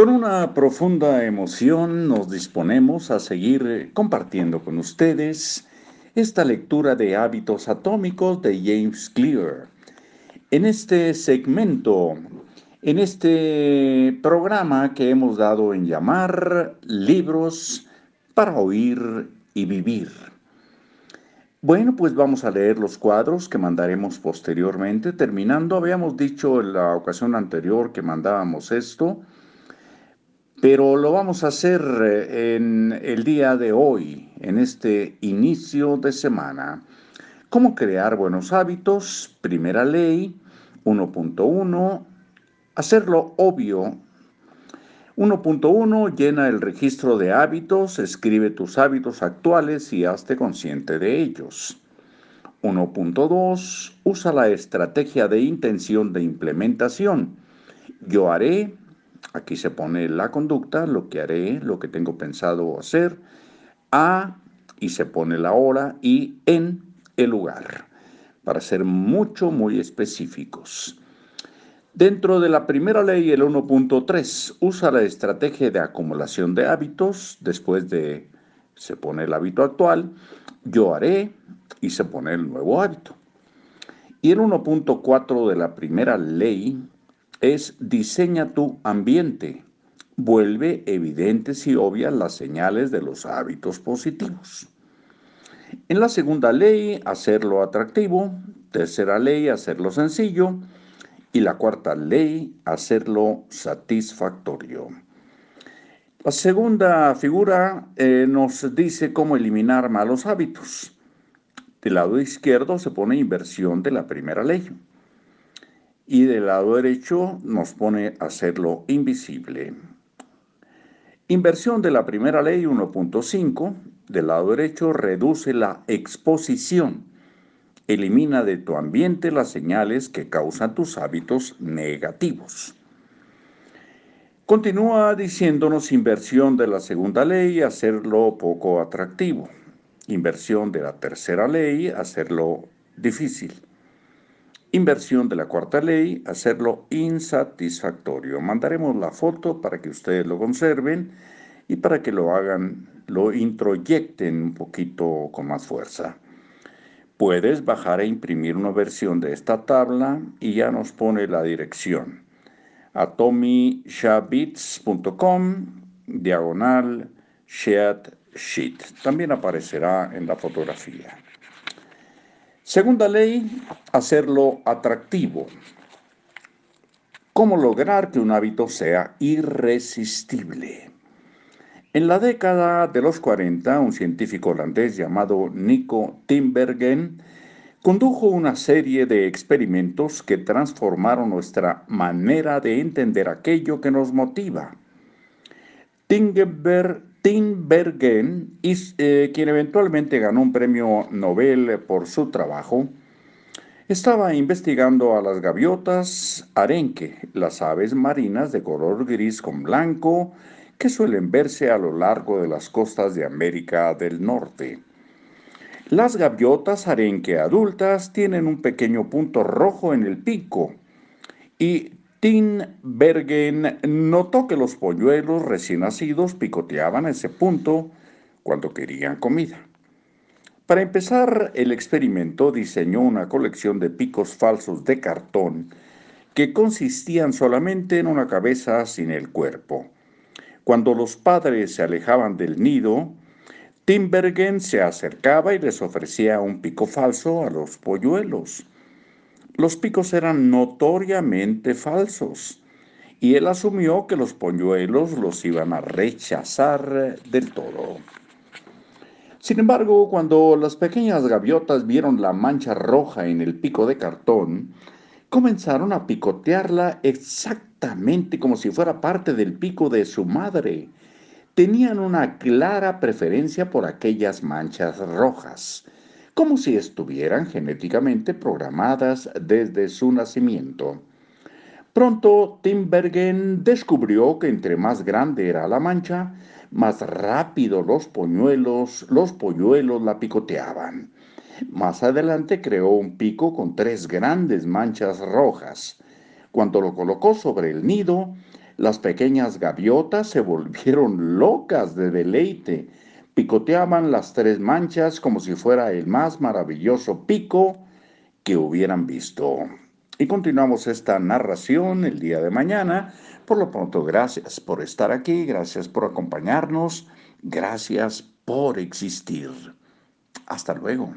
Con una profunda emoción nos disponemos a seguir compartiendo con ustedes esta lectura de hábitos atómicos de James Clear. En este segmento, en este programa que hemos dado en llamar Libros para oír y vivir. Bueno, pues vamos a leer los cuadros que mandaremos posteriormente. Terminando, habíamos dicho en la ocasión anterior que mandábamos esto, pero lo vamos a hacer eh, en el día de hoy, en este inicio de semana. ¿Cómo crear buenos hábitos? Primera ley, 1.1. Hacerlo obvio 1.1 Llena el registro de hábitos, escribe tus hábitos actuales y hazte consciente de ellos. 1.2 Usa la estrategia de intención de implementación. Yo haré, aquí se pone la conducta, lo que haré, lo que tengo pensado hacer, a, y se pone la hora, y en el lugar, para ser mucho, muy específicos. Dentro de la primera ley, el 1.3 usa la estrategia de acumulación de hábitos. Después de se pone el hábito actual, yo haré y se pone el nuevo hábito. Y el 1.4 de la primera ley es diseña tu ambiente. Vuelve evidentes y obvias las señales de los hábitos positivos. En la segunda ley, hacerlo atractivo. Tercera ley, hacerlo sencillo. Y la cuarta ley, hacerlo satisfactorio. La segunda figura eh, nos dice cómo eliminar malos hábitos. Del lado izquierdo se pone inversión de la primera ley. Y del lado derecho nos pone hacerlo invisible. Inversión de la primera ley 1.5. Del lado derecho reduce la exposición Elimina de tu ambiente las señales que causan tus hábitos negativos. Continúa diciéndonos inversión de la segunda ley, hacerlo poco atractivo. Inversión de la tercera ley, hacerlo difícil. Inversión de la cuarta ley, hacerlo insatisfactorio. Mandaremos la foto para que ustedes lo conserven y para que lo hagan, lo introyecten un poquito con más fuerza. Puedes bajar e imprimir una versión de esta tabla y ya nos pone la dirección. atomishabits.com diagonal shared sheet. También aparecerá en la fotografía. Segunda ley, hacerlo atractivo. ¿Cómo lograr que un hábito sea irresistible? En la década de los 40, un científico holandés llamado Nico Timbergen condujo una serie de experimentos que transformaron nuestra manera de entender aquello que nos motiva. Timbergen, eh, quien eventualmente ganó un premio Nobel por su trabajo, estaba investigando a las gaviotas arenque, las aves marinas de color gris con blanco, que suelen verse a lo largo de las costas de América del Norte. Las gaviotas arenque adultas tienen un pequeño punto rojo en el pico y Tinbergen notó que los polluelos recién nacidos picoteaban ese punto cuando querían comida. Para empezar el experimento diseñó una colección de picos falsos de cartón que consistían solamente en una cabeza sin el cuerpo. Cuando los padres se alejaban del nido, Timbergen se acercaba y les ofrecía un pico falso a los polluelos. Los picos eran notoriamente falsos y él asumió que los polluelos los iban a rechazar del todo. Sin embargo, cuando las pequeñas gaviotas vieron la mancha roja en el pico de cartón, comenzaron a picotearla exactamente como si fuera parte del pico de su madre. Tenían una clara preferencia por aquellas manchas rojas, como si estuvieran genéticamente programadas desde su nacimiento. Pronto Timbergen descubrió que entre más grande era la mancha, más rápido los polluelos, los polluelos la picoteaban. Más adelante creó un pico con tres grandes manchas rojas. Cuando lo colocó sobre el nido, Las pequeñas gaviotas se volvieron locas de deleite. Picoteaban las tres manchas como si fuera el más maravilloso pico que hubieran visto. Y continuamos esta narración el día de mañana. Por lo pronto, gracias por estar aquí, gracias por acompañarnos, gracias por existir. Hasta luego.